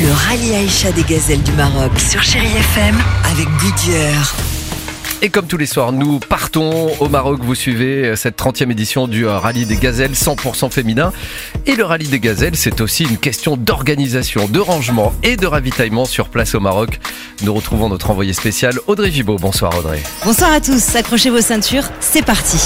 Le rallye Aïcha des gazelles du Maroc sur Chérie FM avec Goodyear. Et comme tous les soirs, nous partons au Maroc. Vous suivez cette 30e édition du euh, rallye des gazelles 100% féminin. Et le rallye des gazelles, c'est aussi une question d'organisation, de rangement et de ravitaillement sur place au Maroc. Nous retrouvons notre envoyé spécial Audrey Gibaud. Bonsoir Audrey. Bonsoir à tous, accrochez vos ceintures, c'est parti.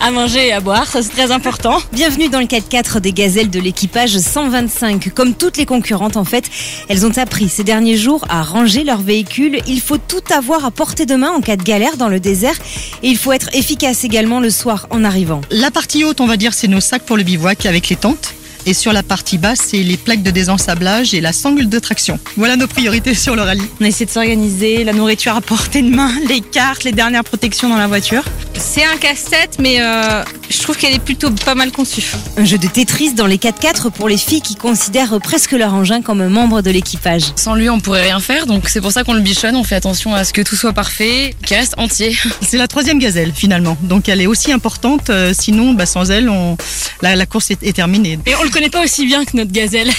À manger et à boire, c'est très important. Bienvenue dans le 4x4 des gazelles de l'équipage 125. Comme toutes les concurrentes en fait, elles ont appris ces derniers jours à ranger leur véhicule. Il faut tout avoir à portée de main en cas de galère dans le désert et il faut être efficace également le soir en arrivant. La partie haute, on va dire, c'est nos sacs pour le bivouac avec les tentes. Et sur la partie basse, c'est les plaques de désensablage et la sangle de traction. Voilà nos priorités sur le rallye. On a essayé de s'organiser, la nourriture à portée de main, les cartes, les dernières protections dans la voiture. C'est un casse-tête, mais euh, je trouve qu'elle est plutôt pas mal conçue. Un jeu de Tetris dans les 4x4 pour les filles qui considèrent presque leur engin comme un membre de l'équipage. Sans lui, on pourrait rien faire, donc c'est pour ça qu'on le bichonne. On fait attention à ce que tout soit parfait, qu'il reste entier. C'est la troisième gazelle, finalement. Donc elle est aussi importante. euh, sinon, bah, sans elle, on... la, la course est, est terminée. Et on le connaît pas aussi bien que notre gazelle.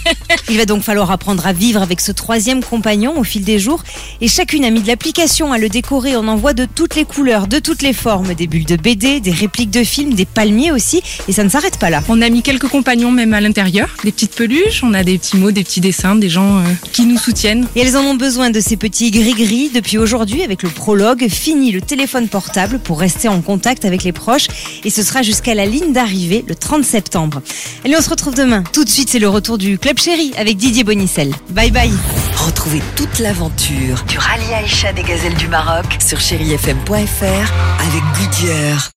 Il va donc falloir apprendre à vivre avec ce troisième compagnon au fil des jours. Et chacune a mis de l'application à le décorer. On en voit de toutes les couleurs, de toutes les formes. Des bulles de BD, des répliques de films, des palmiers aussi. Et ça ne s'arrête pas là. On a mis quelques compagnons même à l'intérieur, des petites peluches, on a des petits mots, des petits dessins, des gens euh, qui nous soutiennent. Et elles en ont besoin de ces petits gris-gris. Depuis aujourd'hui, avec le prologue, fini le téléphone portable pour rester en contact avec les proches. Et ce sera jusqu'à la ligne d'arrivée le 30 septembre. Allez, on se retrouve demain. Tout de suite, c'est le retour du Club Chéri avec Didier Bonicel. Bye bye. Retrouvez toute l'aventure du rallye Aïcha des gazelles du Maroc sur chérifm.fr avec Goodyear.